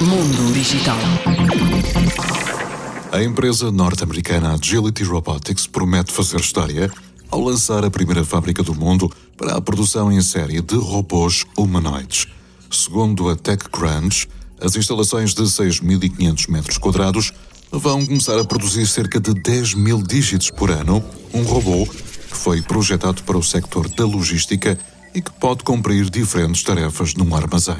Mundo Digital. A empresa norte-americana Agility Robotics promete fazer história ao lançar a primeira fábrica do mundo para a produção em série de robôs humanoides. Segundo a TechCrunch, as instalações de 6.500 metros quadrados vão começar a produzir cerca de 10 mil dígitos por ano, um robô que foi projetado para o sector da logística e que pode cumprir diferentes tarefas num armazém.